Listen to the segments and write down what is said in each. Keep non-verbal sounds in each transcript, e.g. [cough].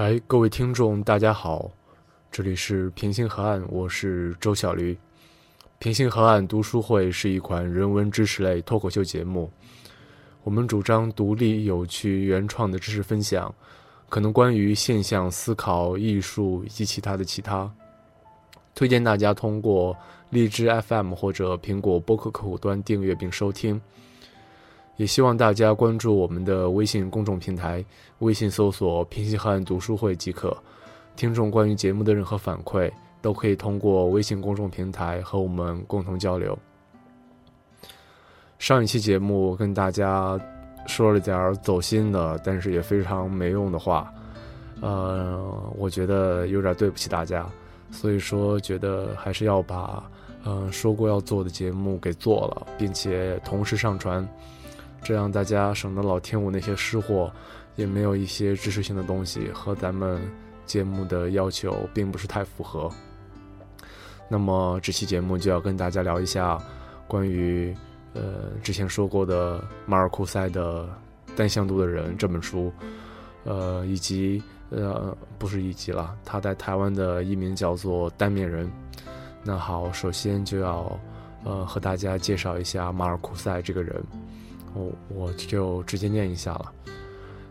嗨，各位听众，大家好，这里是平行河岸，我是周小驴。平行河岸读书会是一款人文知识类脱口秀节目，我们主张独立、有趣、原创的知识分享，可能关于现象思考、艺术以及其他的其他。推荐大家通过荔枝 FM 或者苹果播客客户端订阅并收听。也希望大家关注我们的微信公众平台，微信搜索“平西汉读书会”即可。听众关于节目的任何反馈，都可以通过微信公众平台和我们共同交流。上一期节目跟大家说了点走心的，但是也非常没用的话，呃，我觉得有点对不起大家，所以说觉得还是要把嗯说过要做的节目给做了，并且同时上传。这样大家省得老听我那些失货，也没有一些知识性的东西，和咱们节目的要求并不是太符合。那么这期节目就要跟大家聊一下关于呃之前说过的马尔库塞的《单向度的人》这本书，呃以及呃不是以及了，他在台湾的艺名叫做单面人。那好，首先就要呃和大家介绍一下马尔库塞这个人。我我就直接念一下了。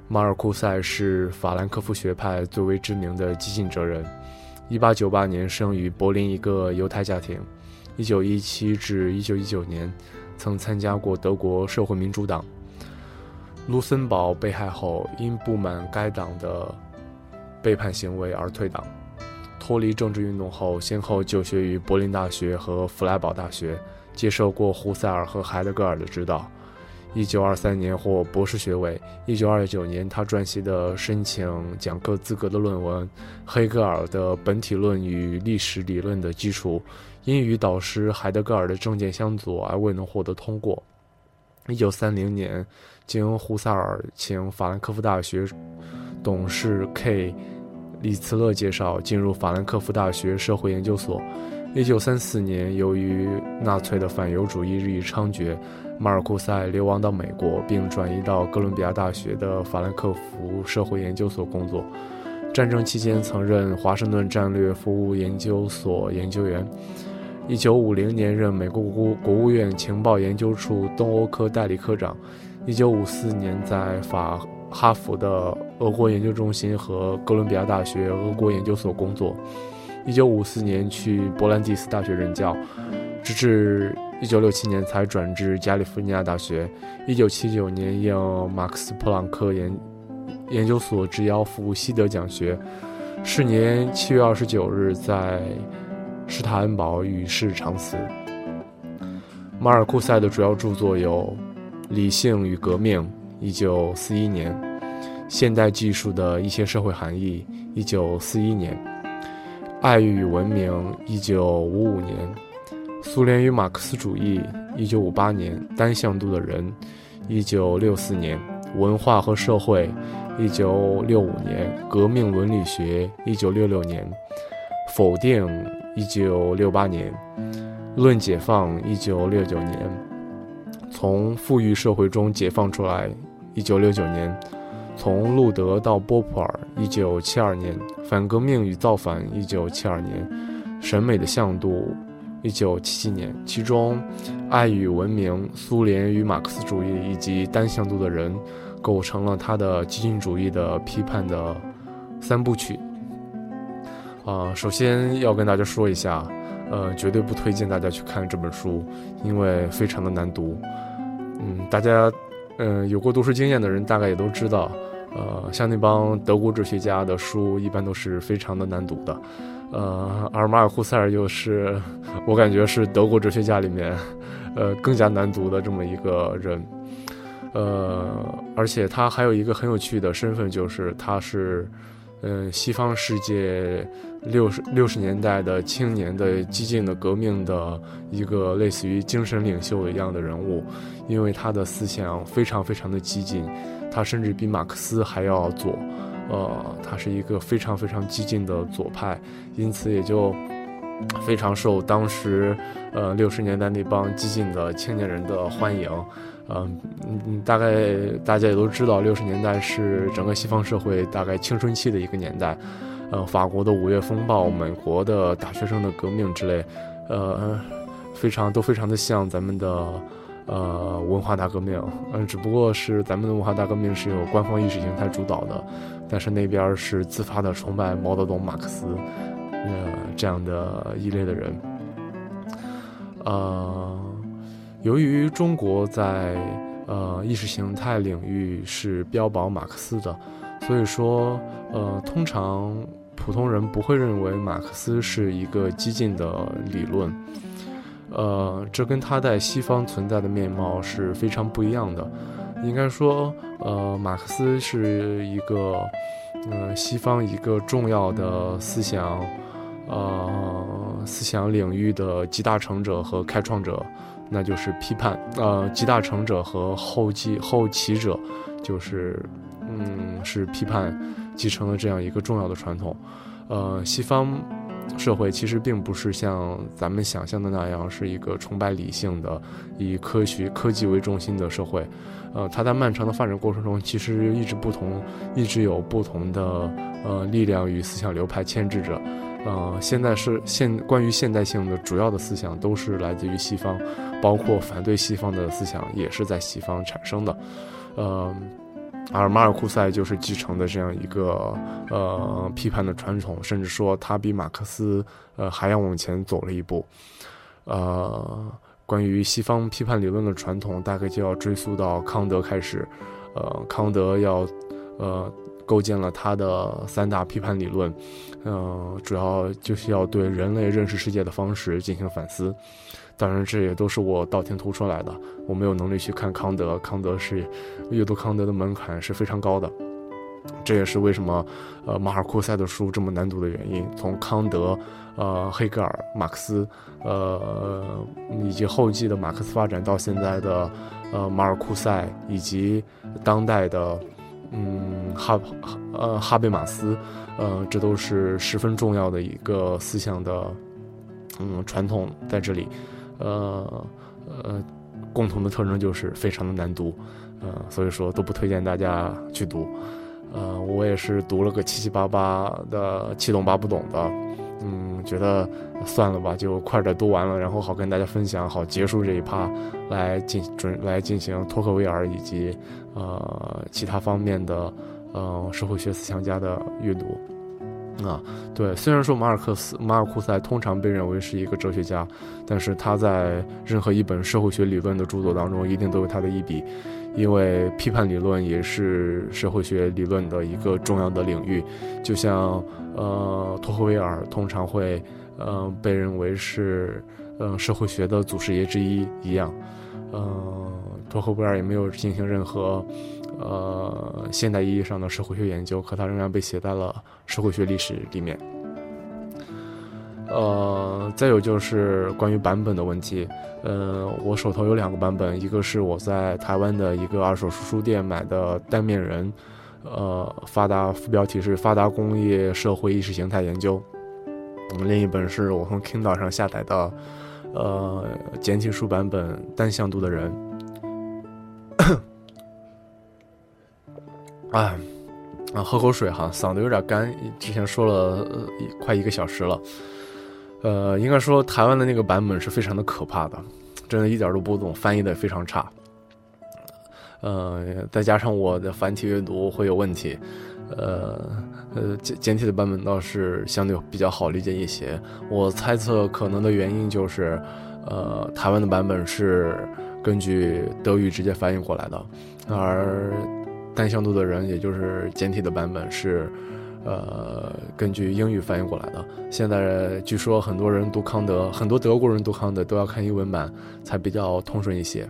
马尔库塞是法兰克福学派最为知名的激进哲人。1898年生于柏林一个犹太家庭。1917至1919年，曾参加过德国社会民主党。卢森堡被害后，因不满该党的背叛行为而退党。脱离政治运动后，先后就学于柏林大学和弗莱堡大学，接受过胡塞尔和海德格尔的指导。一九二三年获博士学位。一九二九年，他撰写的申请讲课资格的论文《黑格尔的本体论与历史理论的基础》，因与导师海德格尔的政见相左而未能获得通过。一九三零年，经胡塞尔请法兰克福大学董事 K. 里茨勒介绍，进入法兰克福大学社会研究所。一九三四年，由于纳粹的反犹主义日益猖獗。马尔库塞流亡到美国，并转移到哥伦比亚大学的法兰克福社会研究所工作。战争期间，曾任华盛顿战略服务研究所研究员。1950年，任美国国务院情报研究处东欧科代理科长。1954年，在法哈佛的俄国研究中心和哥伦比亚大学俄国研究所工作。1954年，去勃兰迪斯大学任教，直至。一九六七年才转至加利福尼亚大学。一九七九年应马克思普朗克研研究所之邀赴西德讲学。是年七月二十九日在施塔恩堡与世长辞。马尔库塞的主要著作有《理性与革命》（一九四一年），《现代技术的一些社会含义》（一九四一年），《爱与文明》（一九五五年）。苏联与马克思主义，一九五八年；单向度的人，一九六四年；文化和社会，一九六五年；革命伦理学，一九六六年；否定，一九六八年；论解放，一九六九年；从富裕社会中解放出来，一九六九年；从路德到波普尔，一九七二年；反革命与造反，一九七二年；审美的向度。一九七七年，其中《爱与文明》《苏联与马克思主义》以及《单向度的人》构成了他的激进主义的批判的三部曲。啊，首先要跟大家说一下，呃，绝对不推荐大家去看这本书，因为非常的难读。嗯，大家，嗯，有过读书经验的人大概也都知道，呃，像那帮德国哲学家的书，一般都是非常的难读的。呃，而马尔库塞尔又是我感觉是德国哲学家里面，呃，更加难读的这么一个人。呃，而且他还有一个很有趣的身份，就是他是，嗯，西方世界六十六十年代的青年的激进的革命的一个类似于精神领袖一样的人物，因为他的思想非常非常的激进，他甚至比马克思还要左。呃，他是一个非常非常激进的左派，因此也就非常受当时呃六十年代那帮激进的青年人的欢迎。嗯嗯，大概大家也都知道，六十年代是整个西方社会大概青春期的一个年代。呃，法国的五月风暴，美国的大学生的革命之类，呃，非常都非常的像咱们的呃文化大革命。嗯，只不过是咱们的文化大革命是由官方意识形态主导的，但是那边是自发的崇拜毛泽东、马克思，呃，这样的一类的人。呃，由于中国在呃意识形态领域是标榜马克思的。所以说，呃，通常普通人不会认为马克思是一个激进的理论，呃，这跟他在西方存在的面貌是非常不一样的。应该说，呃，马克思是一个，呃，西方一个重要的思想，呃，思想领域的集大成者和开创者，那就是批判，呃，集大成者和后继后起者，就是。嗯，是批判继承了这样一个重要的传统。呃，西方社会其实并不是像咱们想象的那样，是一个崇拜理性的、以科学科技为中心的社会。呃，它在漫长的发展过程中，其实一直不同，一直有不同的呃力量与思想流派牵制着。呃，现在是现关于现代性的主要的思想都是来自于西方，包括反对西方的思想也是在西方产生的。呃。而马尔库塞就是继承的这样一个呃批判的传统，甚至说他比马克思呃还要往前走了一步。呃，关于西方批判理论的传统，大概就要追溯到康德开始。呃，康德要呃构建了他的三大批判理论，呃，主要就是要对人类认识世界的方式进行反思。当然，这也都是我道听途说来的。我没有能力去看康德，康德是阅读康德的门槛是非常高的。这也是为什么，呃，马尔库塞的书这么难读的原因。从康德、呃，黑格尔、马克思，呃，以及后继的马克思发展到现在的，呃，马尔库塞以及当代的，嗯，哈，呃，哈贝马斯，呃，这都是十分重要的一个思想的，嗯，传统在这里。呃呃，共同的特征就是非常的难读，呃，所以说都不推荐大家去读。呃，我也是读了个七七八八的，七懂八不懂的，嗯，觉得算了吧，就快点读完了，然后好跟大家分享，好结束这一趴，来进准来进行托克维尔以及呃其他方面的呃社会学思想家的阅读。啊，对，虽然说马尔克斯、马尔库塞通常被认为是一个哲学家，但是他在任何一本社会学理论的著作当中，一定都有他的一笔，因为批判理论也是社会学理论的一个重要的领域，就像呃托克维尔通常会呃被认为是嗯社会学的祖师爷之一一样，嗯，托克维尔也没有进行任何。呃，现代意义上的社会学研究，可它仍然被写在了社会学历史里面。呃，再有就是关于版本的问题。呃，我手头有两个版本，一个是我在台湾的一个二手书书店买的单面人，呃，发达副标题是“发达工业社会意识形态研究”。另一本是我从 Kindle 上下载的，呃，简体书版本《单向度的人》。啊，啊，喝口水哈，嗓子有点干。之前说了呃快一个小时了，呃，应该说台湾的那个版本是非常的可怕的，真的一点都不懂，翻译的非常差。呃，再加上我的繁体阅读会有问题，呃，呃，简简体的版本倒是相对比较好理解一些。我猜测可能的原因就是，呃，台湾的版本是根据德语直接翻译过来的，而。单向度的人，也就是简体的版本是，呃，根据英语翻译过来的。现在据说很多人读康德，很多德国人读康德都要看英文版才比较通顺一些。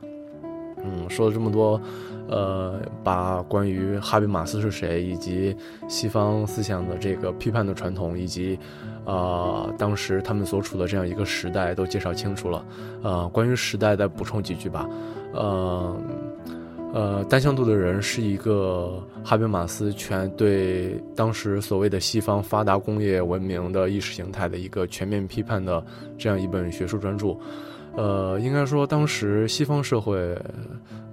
嗯，说了这么多，呃，把关于哈比马斯是谁，以及西方思想的这个批判的传统，以及啊，当时他们所处的这样一个时代都介绍清楚了。呃，关于时代再补充几句吧，呃。呃，单向度的人是一个哈贝马斯全对当时所谓的西方发达工业文明的意识形态的一个全面批判的这样一本学术专著。呃，应该说当时西方社会，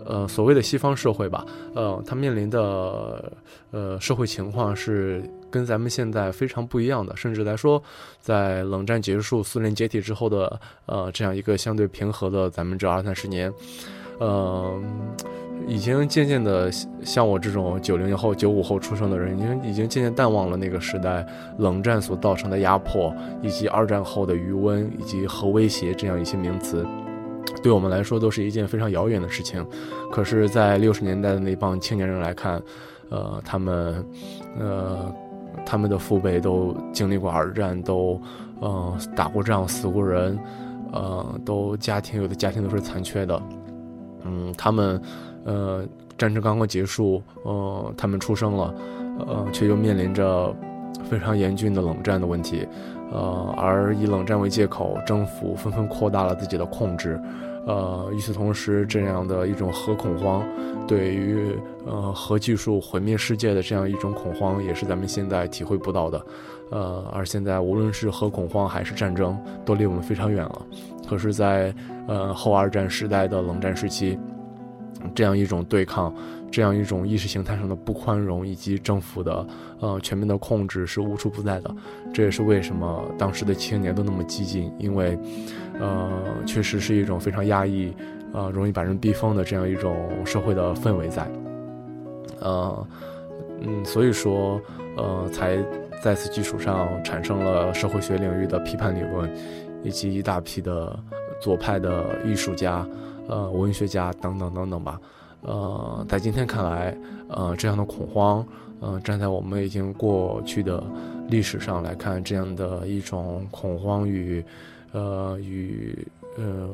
呃，所谓的西方社会吧，呃，它面临的呃社会情况是跟咱们现在非常不一样的，甚至来说，在冷战结束、苏联解体之后的呃这样一个相对平和的咱们这二三十年，呃。已经渐渐的，像我这种九零后、九五后出生的人，已经已经渐渐淡忘了那个时代冷战所造成的压迫，以及二战后的余温，以及核威胁这样一些名词，对我们来说都是一件非常遥远的事情。可是，在六十年代的那帮青年人来看，呃，他们，呃，他们的父辈都经历过二战，都，呃，打过仗，死过人，呃，都家庭有的家庭都是残缺的，嗯，他们。呃，战争刚刚结束，呃，他们出生了，呃，却又面临着非常严峻的冷战的问题，呃，而以冷战为借口，政府纷纷扩大了自己的控制，呃，与此同时，这样的一种核恐慌，对于呃核技术毁灭世界的这样一种恐慌，也是咱们现在体会不到的，呃，而现在无论是核恐慌还是战争，都离我们非常远了，可是，在呃后二战时代的冷战时期。这样一种对抗，这样一种意识形态上的不宽容，以及政府的呃全面的控制是无处不在的。这也是为什么当时的青年都那么激进，因为，呃，确实是一种非常压抑，呃，容易把人逼疯的这样一种社会的氛围在。呃，嗯，所以说，呃，才在此基础上产生了社会学领域的批判理论，以及一大批的左派的艺术家。呃，文学家等等等等吧，呃，在今天看来，呃，这样的恐慌，呃，站在我们已经过去的历史上来看，这样的一种恐慌与，呃，与呃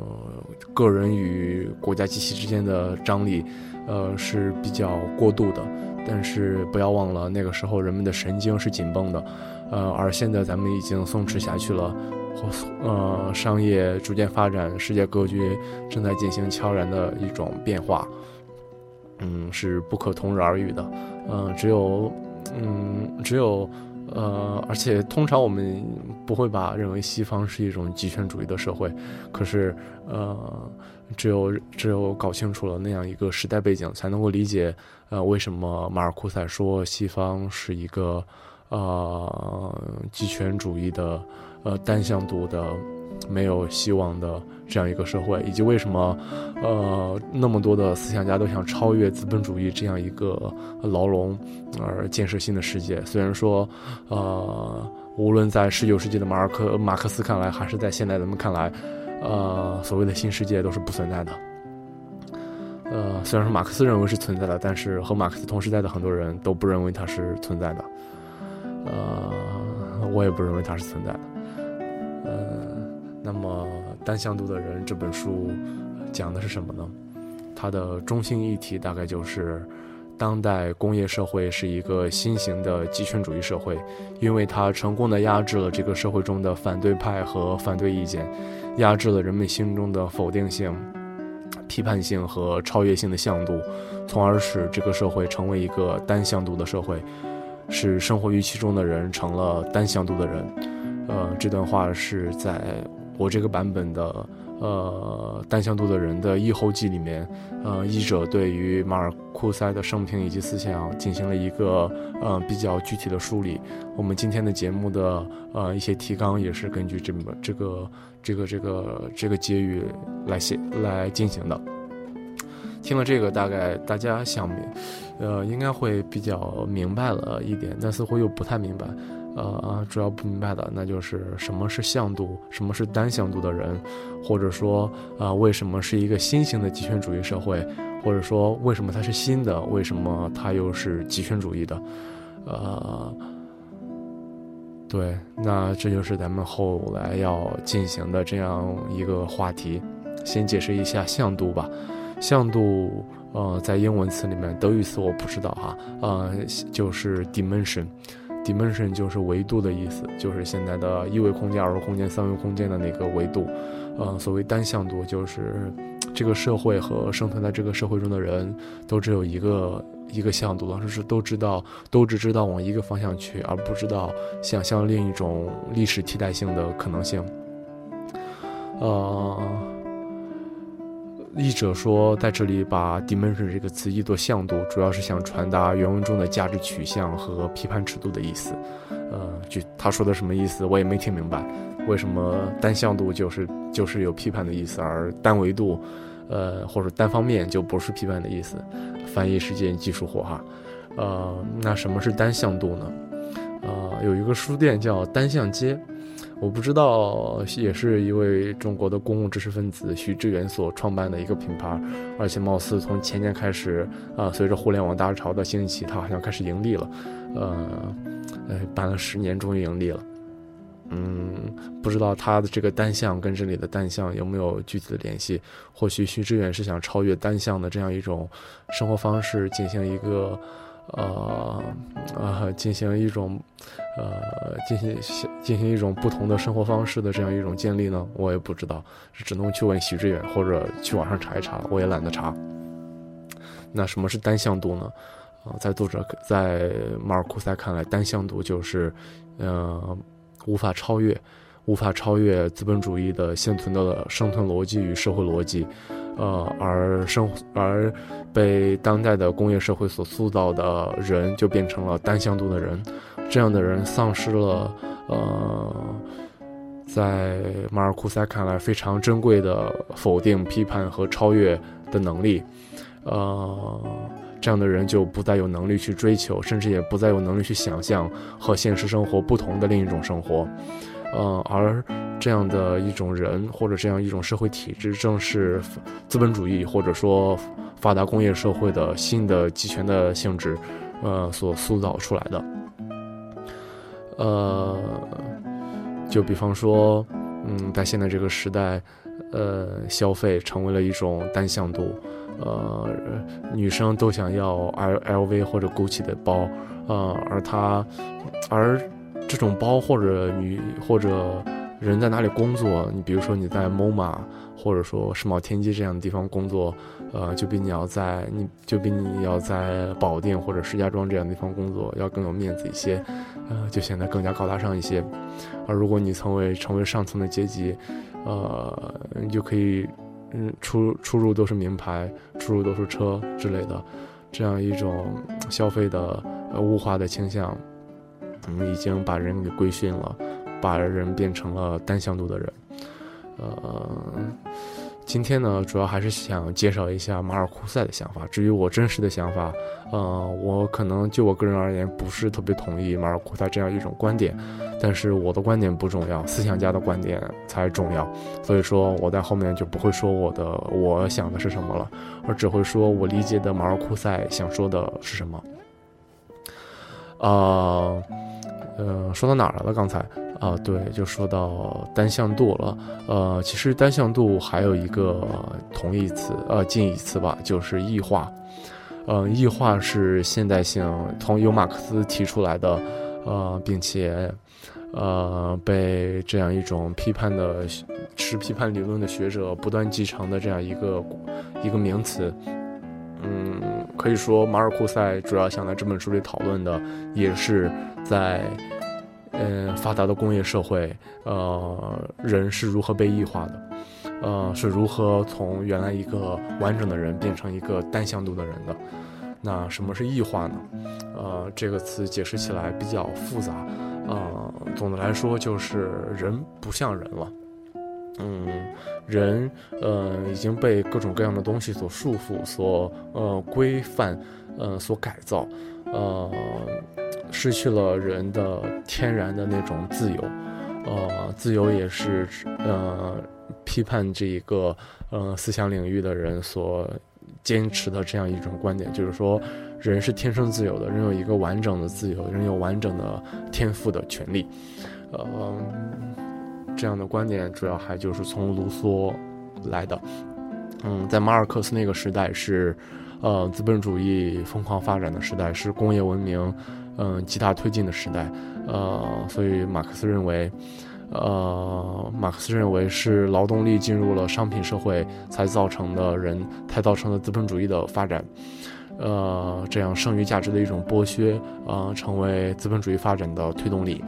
个人与国家机器之间的张力，呃，是比较过度的。但是不要忘了，那个时候人们的神经是紧绷的，呃，而现在咱们已经松弛下去了。呃，商业逐渐发展，世界格局正在进行悄然的一种变化，嗯，是不可同日而语的，嗯，只有，嗯，只有，呃，而且通常我们不会把认为西方是一种极权主义的社会，可是，呃，只有只有搞清楚了那样一个时代背景，才能够理解，呃，为什么马尔库塞说西方是一个，呃，极权主义的。呃，单向度的、没有希望的这样一个社会，以及为什么，呃，那么多的思想家都想超越资本主义这样一个牢笼，而建设新的世界。虽然说，呃，无论在十九世纪的马尔克、马克思看来，还是在现代人们看来，呃，所谓的新世界都是不存在的。呃，虽然说马克思认为是存在的，但是和马克思同时代的很多人都不认为它是存在的。我也不认为它是存在的。嗯那么，单向度的人这本书讲的是什么呢？它的中心议题大概就是，当代工业社会是一个新型的极权主义社会，因为它成功的压制了这个社会中的反对派和反对意见，压制了人们心中的否定性、批判性和超越性的向度，从而使这个社会成为一个单向度的社会，使生活于其中的人成了单向度的人。呃，这段话是在。我这个版本的呃单向度的人的译后记里面，呃，译者对于马尔库塞的生平以及思想进行了一个呃比较具体的梳理。我们今天的节目的呃一些提纲也是根据这么这个这个这个这个结语来写来进行的。听了这个，大概大家想明，呃，应该会比较明白了一点，但似乎又不太明白。呃，主要不明白的，那就是什么是向度，什么是单向度的人，或者说，啊，为什么是一个新型的极权主义社会，或者说，为什么它是新的，为什么它又是极权主义的？呃，对，那这就是咱们后来要进行的这样一个话题。先解释一下向度吧，向度，呃，在英文词里面，德语词我不知道哈，呃，就是 dimension。dimension 就是维度的意思，就是现在的一维空间、二维空间、三维空间的那个维度。呃，所谓单向度，就是这个社会和生存在这个社会中的人都只有一个一个向度，就是都知道，都只知道往一个方向去，而不知道想象另一种历史替代性的可能性。呃，译者说，在这里把 dimension 这个词译作向度，主要是想传达原文中的价值取向和批判尺度的意思。呃，就他说的什么意思，我也没听明白。为什么单向度就是就是有批判的意思，而单维度，呃，或者单方面就不是批判的意思？翻译是件技术活哈。呃，那什么是单向度呢？呃，有一个书店叫单向街。我不知道，也是一位中国的公共知识分子徐志远所创办的一个品牌，而且貌似从前年开始，啊，随着互联网大潮的兴起，它好像开始盈利了，呃，呃，办了十年，终于盈利了。嗯，不知道他的这个单向跟这里的单向有没有具体的联系？或许徐志远是想超越单向的这样一种生活方式，进行一个。呃，呃，进行一种，呃，进行进行一种不同的生活方式的这样一种建立呢？我也不知道，只能去问徐志远或者去网上查一查，我也懒得查。那什么是单向度呢？啊，在作者在马尔库塞看来，单向度就是，呃，无法超越，无法超越资本主义的现存的生存逻辑与社会逻辑。呃，而生而被当代的工业社会所塑造的人，就变成了单向度的人。这样的人丧失了呃，在马尔库塞看来非常珍贵的否定、批判和超越的能力。呃，这样的人就不再有能力去追求，甚至也不再有能力去想象和现实生活不同的另一种生活。呃，而这样的一种人或者这样一种社会体制，正是资本主义或者说发达工业社会的新的集权的性质，呃，所塑造出来的。呃，就比方说，嗯，在现在这个时代，呃，消费成为了一种单向度，呃，女生都想要 L L V 或者 Gucci 的包，呃，而他，而。这种包或者女或者人在哪里工作？你比如说你在 MoMA 或者说世贸天阶这样的地方工作，呃，就比你要在你就比你要在保定或者石家庄这样的地方工作要更有面子一些，呃，就显得更加高大上一些。而如果你成为成为上层的阶级，呃，你就可以嗯出出入都是名牌，出入都是车之类的，这样一种消费的呃物化的倾向。已经把人给规训了，把人变成了单向度的人。呃，今天呢，主要还是想介绍一下马尔库塞的想法。至于我真实的想法，呃，我可能就我个人而言，不是特别同意马尔库塞这样一种观点。但是我的观点不重要，思想家的观点才重要。所以说，我在后面就不会说我的我想的是什么了，而只会说我理解的马尔库塞想说的是什么。啊。呃，说到哪儿来了？刚才啊，对，就说到单向度了。呃，其实单向度还有一个同义词，呃，近义词吧，就是异化。呃，异化是现代性，从由马克思提出来的，呃，并且呃被这样一种批判的持批判理论的学者不断继承的这样一个一个名词。嗯，可以说马尔库塞主要想在这本书里讨论的，也是在，嗯，发达的工业社会，呃，人是如何被异化的，呃，是如何从原来一个完整的人变成一个单向度的人的。那什么是异化呢？呃，这个词解释起来比较复杂，呃，总的来说就是人不像人了。嗯，人呃已经被各种各样的东西所束缚、所呃规范、呃所改造，呃失去了人的天然的那种自由，呃自由也是呃批判这一个呃思想领域的人所坚持的这样一种观点，就是说人是天生自由的，人有一个完整的自由，人有完整的天赋的权利，呃。这样的观点主要还就是从卢梭来的，嗯，在马尔克斯那个时代是，呃，资本主义疯狂发展的时代，是工业文明，嗯，极大推进的时代，呃，所以马克思认为，呃，马克思认为是劳动力进入了商品社会才造成的人，才造成了资本主义的发展，呃，这样剩余价值的一种剥削，呃，成为资本主义发展的推动力。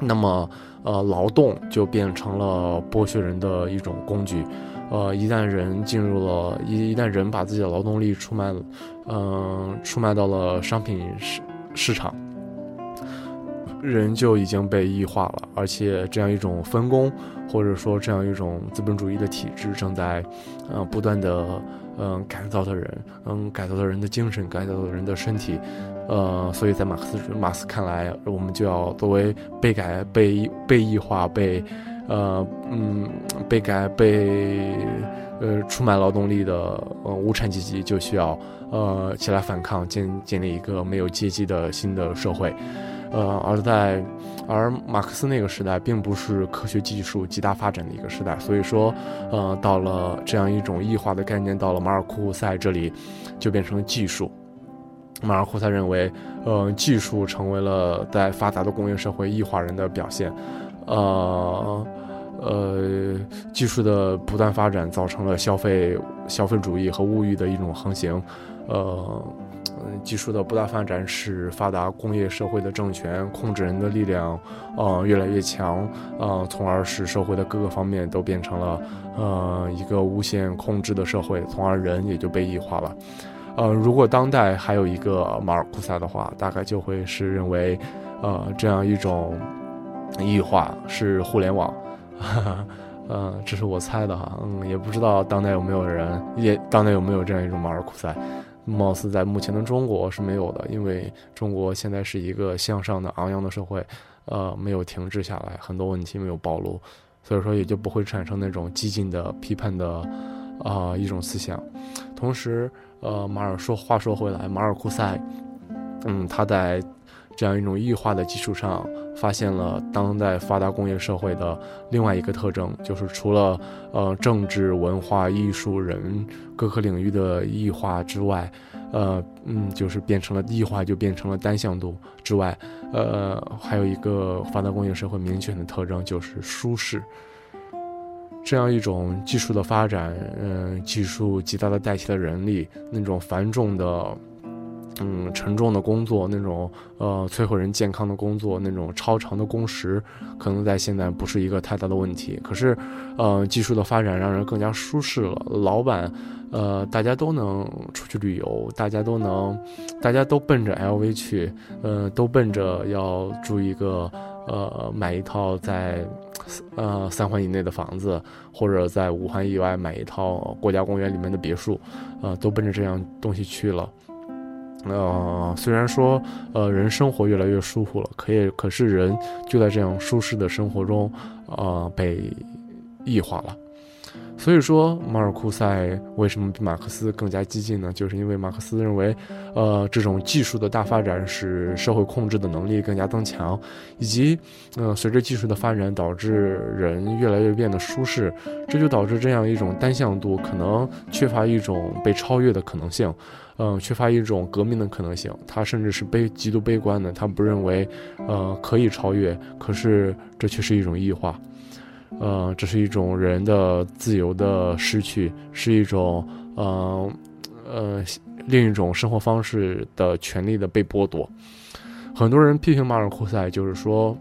那么，呃，劳动就变成了剥削人的一种工具。呃，一旦人进入了，一一旦人把自己的劳动力出卖，嗯，出卖到了商品市市场，人就已经被异化了。而且，这样一种分工，或者说这样一种资本主义的体制，正在，呃，不断的，嗯，改造的人，嗯，改造的人的精神，改造的人的身体。呃，所以在马克思马克思看来，我们就要作为被改、被被异化、被，呃，嗯，被改、被，呃，出卖劳动力的呃无产阶级，就需要呃起来反抗，建建立一个没有阶级的新的社会。呃，而在而马克思那个时代，并不是科学技术极大发展的一个时代，所以说，呃，到了这样一种异化的概念，到了马尔库塞这里，就变成了技术。马尔库塞认为，呃，技术成为了在发达的工业社会异化人的表现，呃，呃，技术的不断发展造成了消费消费主义和物欲的一种横行，呃，技术的不断发展使发达工业社会的政权控制人的力量，呃，越来越强，呃，从而使社会的各个方面都变成了呃一个无限控制的社会，从而人也就被异化了。呃，如果当代还有一个马尔库塞的话，大概就会是认为，呃，这样一种异化是互联网，哈 [laughs] 呃，这是我猜的哈，嗯，也不知道当代有没有人，也当代有没有这样一种马尔库塞，貌似在目前的中国是没有的，因为中国现在是一个向上的昂扬的社会，呃，没有停滞下来，很多问题没有暴露，所以说也就不会产生那种激进的批判的啊一种思想，同时。呃，马尔说话说回来，马尔库塞，嗯，他在这样一种异化的基础上，发现了当代发达工业社会的另外一个特征，就是除了呃政治、文化、艺术、人各个领域的异化之外，呃，嗯，就是变成了异化，就变成了单向度之外，呃，还有一个发达工业社会明显的特征就是舒适。这样一种技术的发展，嗯，技术极大的代替了人力，那种繁重的，嗯，沉重的工作，那种呃摧毁人健康的工作，那种超长的工时，可能在现在不是一个太大的问题。可是，呃，技术的发展让人更加舒适了，老板，呃，大家都能出去旅游，大家都能，大家都奔着 LV 去，呃，都奔着要住一个。呃，买一套在，呃三环以内的房子，或者在五环以外买一套国家公园里面的别墅，呃，都奔着这样东西去了。呃，虽然说，呃，人生活越来越舒服了，可也，可是人就在这样舒适的生活中，呃，被异化了。所以说，马尔库塞为什么比马克思更加激进呢？就是因为马克思认为，呃，这种技术的大发展使社会控制的能力更加增强，以及，呃，随着技术的发展，导致人越来越变得舒适，这就导致这样一种单向度可能缺乏一种被超越的可能性，嗯，缺乏一种革命的可能性。他甚至是悲极度悲观的，他不认为，呃，可以超越，可是这却是一种异化。呃，这是一种人的自由的失去，是一种，呃，呃，另一种生活方式的权利的被剥夺。很多人批评马尔库塞，就是说，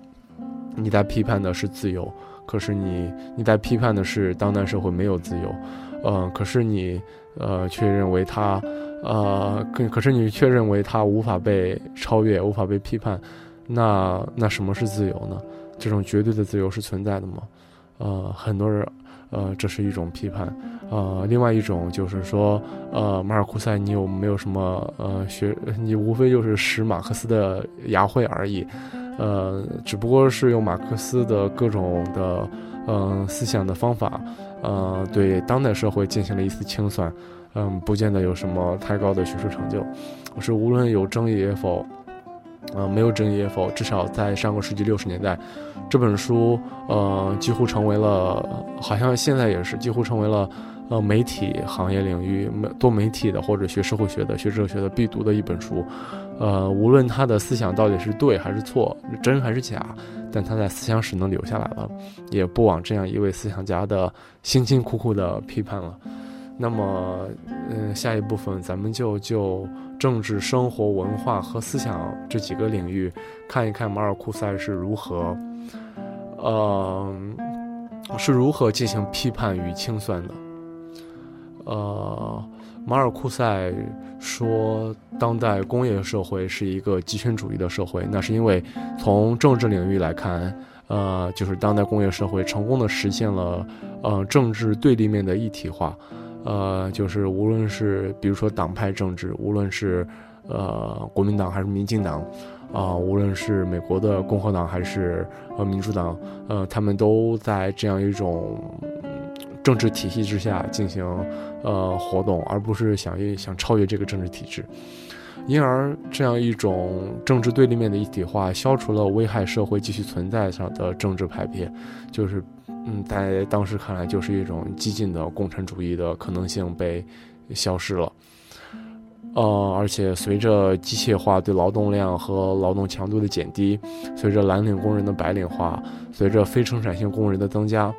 你在批判的是自由，可是你你在批判的是当代社会没有自由，呃，可是你呃却认为他，呃，可可是你却认为他无法被超越，无法被批判，那那什么是自由呢？这种绝对的自由是存在的吗？呃，很多人，呃，这是一种批判，呃，另外一种就是说，呃，马尔库塞，你有没有什么呃学？你无非就是使马克思的牙慧而已，呃，只不过是用马克思的各种的，嗯，思想的方法，呃，对当代社会进行了一次清算，嗯，不见得有什么太高的学术成就。我是无论有争议也否。呃，没有争议也否，至少在上个世纪六十年代，这本书呃几乎成为了，好像现在也是几乎成为了，呃媒体行业领域多媒体的或者学社会学的、学哲学的必读的一本书。呃，无论他的思想到底是对还是错，真还是假，但他在思想史能留下来了，也不枉这样一位思想家的辛辛苦苦的批判了。那么，嗯，下一部分咱们就就政治、生活、文化和思想这几个领域，看一看马尔库塞是如何，呃，是如何进行批判与清算的？呃，马尔库塞说，当代工业社会是一个极权主义的社会，那是因为从政治领域来看，呃，就是当代工业社会成功的实现了，呃，政治对立面的一体化，呃，就是无论是比如说党派政治，无论是呃国民党还是民进党，啊，无论是美国的共和党还是呃民主党，呃，他们都在这样一种。政治体系之下进行呃活动，而不是想一想超越这个政治体制，因而这样一种政治对立面的一体化，消除了危害社会继续存在上的政治排别，就是嗯，在当时看来就是一种激进的共产主义的可能性被消失了。呃，而且随着机械化对劳动量和劳动强度的减低，随着蓝领工人的白领化，随着非生产性工人的增加，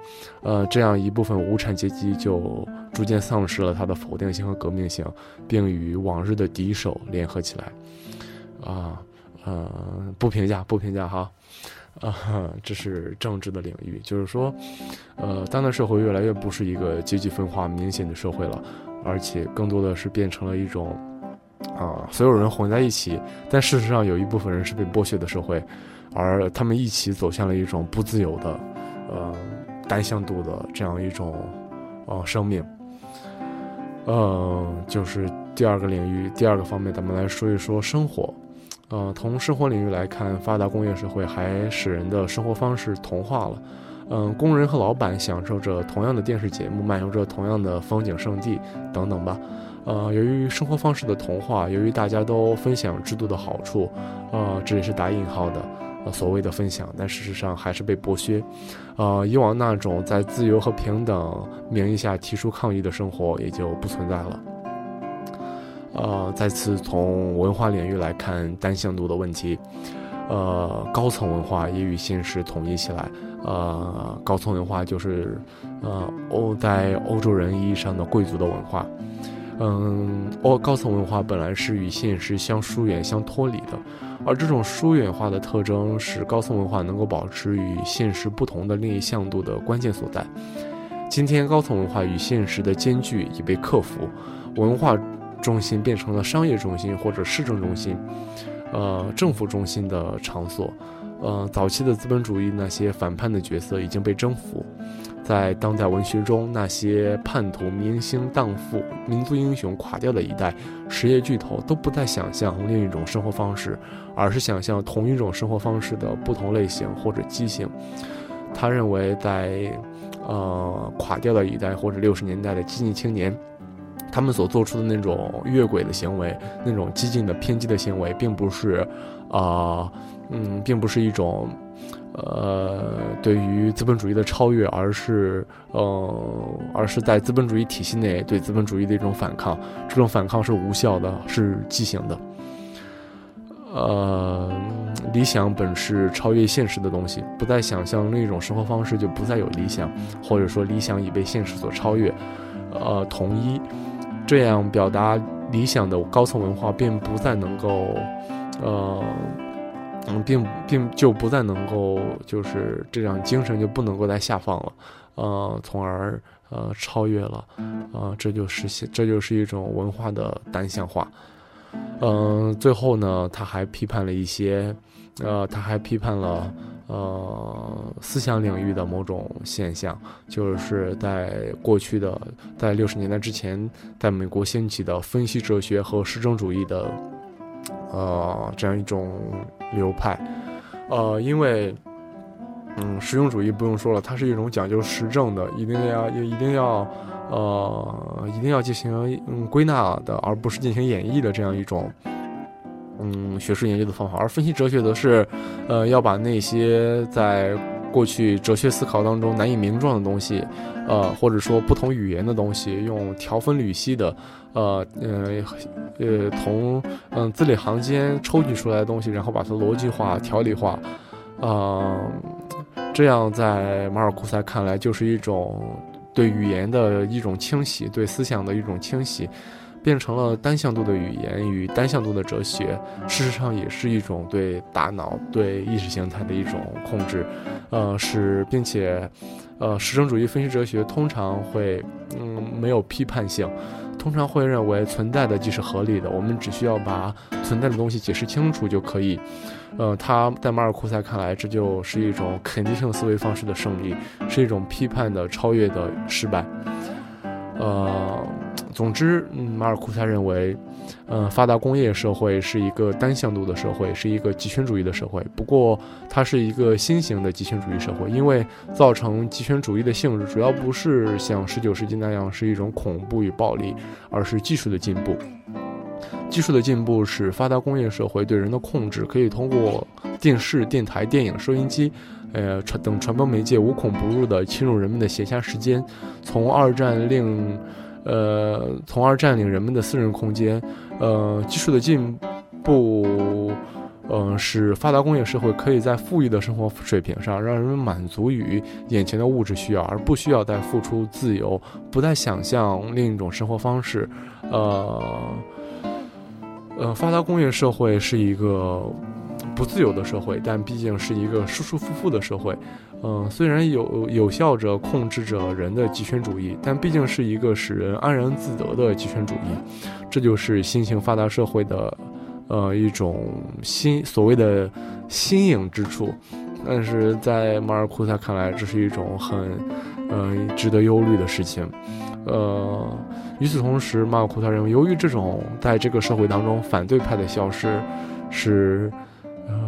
呃，这样一部分无产阶级就逐渐丧失了它的否定性和革命性，并与往日的敌手联合起来。啊，呃，不评价，不评价哈。啊，[laughs] 这是政治的领域，就是说，呃，当代社会越来越不是一个阶级分化明显的社会了，而且更多的是变成了一种。啊，所有人混在一起，但事实上有一部分人是被剥削的社会，而他们一起走向了一种不自由的，呃，单向度的这样一种，呃，生命。呃，就是第二个领域，第二个方面，咱们来说一说生活。呃，从生活领域来看，发达工业社会还使人的生活方式同化了。嗯，工人和老板享受着同样的电视节目，漫游着同样的风景胜地，等等吧。呃，由于生活方式的同化，由于大家都分享制度的好处，呃，这也是打引号的，呃，所谓的分享，但事实上还是被剥削。呃，以往那种在自由和平等名义下提出抗议的生活也就不存在了。呃，再次从文化领域来看单向度的问题，呃，高层文化也与现实统一起来。呃，高层文化就是，呃，欧在欧洲人意义上的贵族的文化。嗯，哦，高层文化本来是与现实相疏远、相脱离的，而这种疏远化的特征使高层文化能够保持与现实不同的另一向度的关键所在。今天，高层文化与现实的间距已被克服，文化中心变成了商业中心或者市政中心，呃，政府中心的场所。呃，早期的资本主义那些反叛的角色已经被征服。在当代文学中，那些叛徒、明星、荡妇、民族英雄垮掉的一代，实业巨头都不再想象另一种生活方式，而是想象同一种生活方式的不同类型或者畸形。他认为，在呃垮掉的一代或者六十年代的激进青年，他们所做出的那种越轨的行为，那种激进的偏激的行为，并不是啊，嗯，并不是一种。呃，对于资本主义的超越，而是呃，而是在资本主义体系内对资本主义的一种反抗。这种反抗是无效的，是畸形的。呃，理想本是超越现实的东西，不再想象另一种生活方式，就不再有理想，或者说理想已被现实所超越。呃，统一这样表达理想的高层文化，便不再能够，呃。嗯，并并就不再能够，就是这样精神就不能够再下放了，呃，从而呃超越了，呃，这就是这就是一种文化的单向化。嗯，最后呢，他还批判了一些，呃，他还批判了呃思想领域的某种现象，就是在过去的在六十年代之前，在美国兴起的分析哲学和实证主义的。呃，这样一种流派，呃，因为，嗯，实用主义不用说了，它是一种讲究实证的，一定要也一定要，呃，一定要进行嗯归纳的，而不是进行演绎的这样一种，嗯，学术研究的方法。而分析哲学则是，呃，要把那些在过去哲学思考当中难以名状的东西，呃，或者说不同语言的东西，用条分缕析的，呃，呃，呃，从嗯字里行间抽取出来的东西，然后把它逻辑化、条理化，啊，这样在马尔库塞看来就是一种对语言的一种清洗，对思想的一种清洗，变成了单向度的语言与单向度的哲学，事实上也是一种对大脑、对意识形态的一种控制，呃，是并且，呃，实证主义分析哲学通常会，嗯，没有批判性，通常会认为存在的即是合理的，我们只需要把存在的东西解释清楚就可以，呃，他在马尔库塞看来，这就是一种肯定性思维方式的胜利，是一种批判的超越的失败，呃。总之，嗯，马尔库塞认为，呃，发达工业社会是一个单向度的社会，是一个极权主义的社会。不过，它是一个新型的极权主义社会，因为造成极权主义的性质主要不是像十九世纪那样是一种恐怖与暴力，而是技术的进步。技术的进步使发达工业社会对人的控制可以通过电视、电台、电影、收音机，呃，传等传播媒介无孔不入地侵入人们的闲暇时间。从二战令呃，从而占领人们的私人空间。呃，技术的进步，呃，使发达工业社会可以在富裕的生活水平上让人们满足于眼前的物质需要，而不需要再付出自由，不再想象另一种生活方式。呃，呃，发达工业社会是一个不自由的社会，但毕竟是一个舒舒服服的社会。嗯，虽然有有效着控制着人的极权主义，但毕竟是一个使人安然自得的极权主义，这就是新型发达社会的，呃，一种新所谓的新颖之处。但是在马尔库塞看来，这是一种很，呃，值得忧虑的事情。呃，与此同时，马尔库塞认为，由于这种在这个社会当中反对派的消失，是。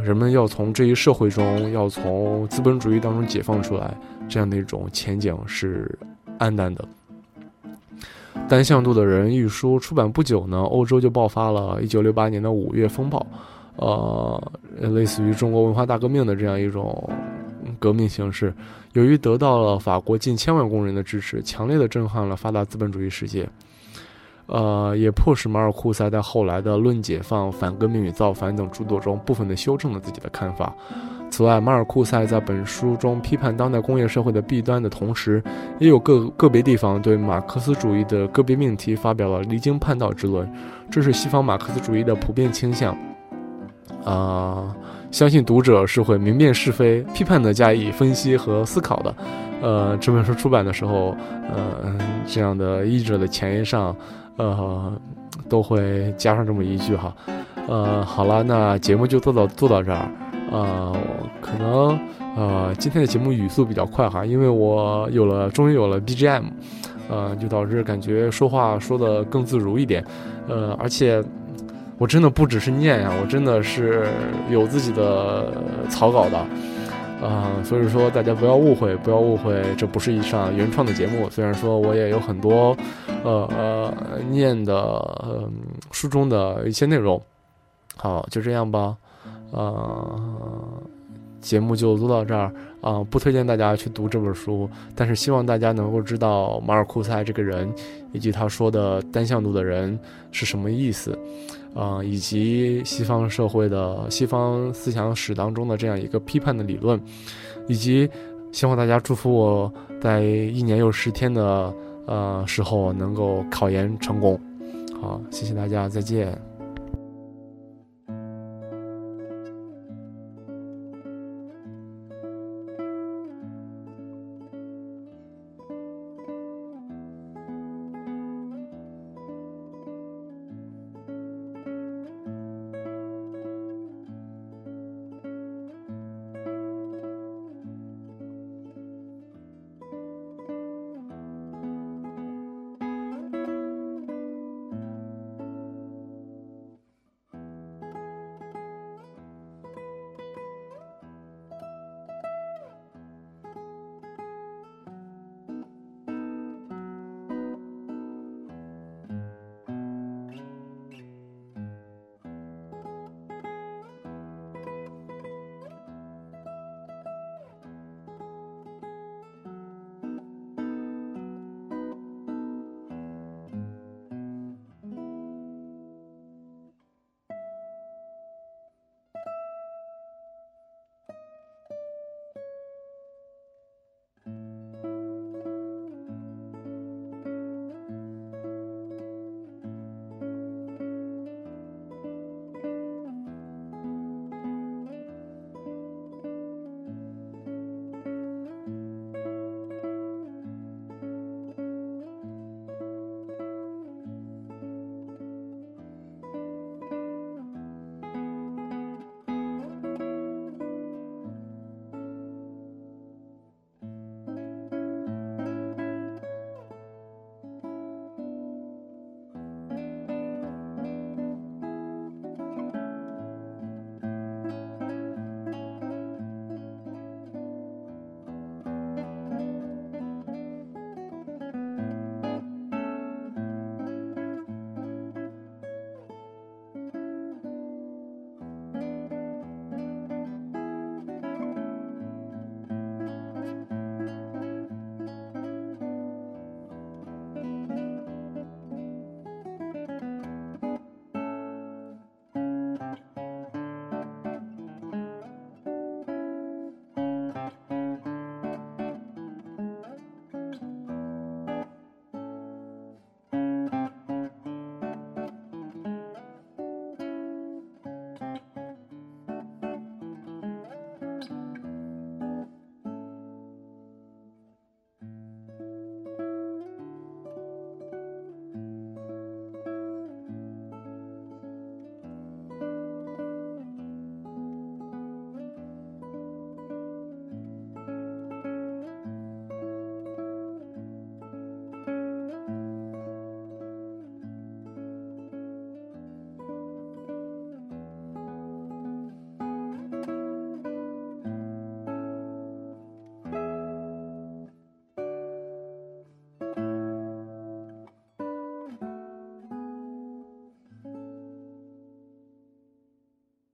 人们要从这一社会中，要从资本主义当中解放出来，这样的一种前景是暗淡的。单向度的人一书出版不久呢，欧洲就爆发了1968年的五月风暴，呃，类似于中国文化大革命的这样一种革命形式。由于得到了法国近千万工人的支持，强烈的震撼了发达资本主义世界。呃，也迫使马尔库塞在后来的《论解放》《反革命与造反》等著作中部分的修正了自己的看法。此外，马尔库塞在本书中批判当代工业社会的弊端的同时，也有个个别地方对马克思主义的个别命题发表了离经叛道之论，这是西方马克思主义的普遍倾向。啊，相信读者是会明辨是非、批判的加以分析和思考的。呃，这本书出版的时候，呃，这样的译者的前言上。呃，都会加上这么一句哈，呃，好了，那节目就做到做到这儿，呃，可能呃今天的节目语速比较快哈，因为我有了终于有了 BGM，呃，就导致感觉说话说的更自如一点，呃，而且我真的不只是念呀，我真的是有自己的草稿的。啊，所以说大家不要误会，不要误会，这不是一场原创的节目。虽然说我也有很多，呃呃念的呃书中的一些内容。好，就这样吧，呃，节目就录到这儿啊。不推荐大家去读这本书，但是希望大家能够知道马尔库塞这个人，以及他说的单向度的人是什么意思。啊，以及西方社会的西方思想史当中的这样一个批判的理论，以及希望大家祝福我在一年又十天的呃时候能够考研成功。好，谢谢大家，再见。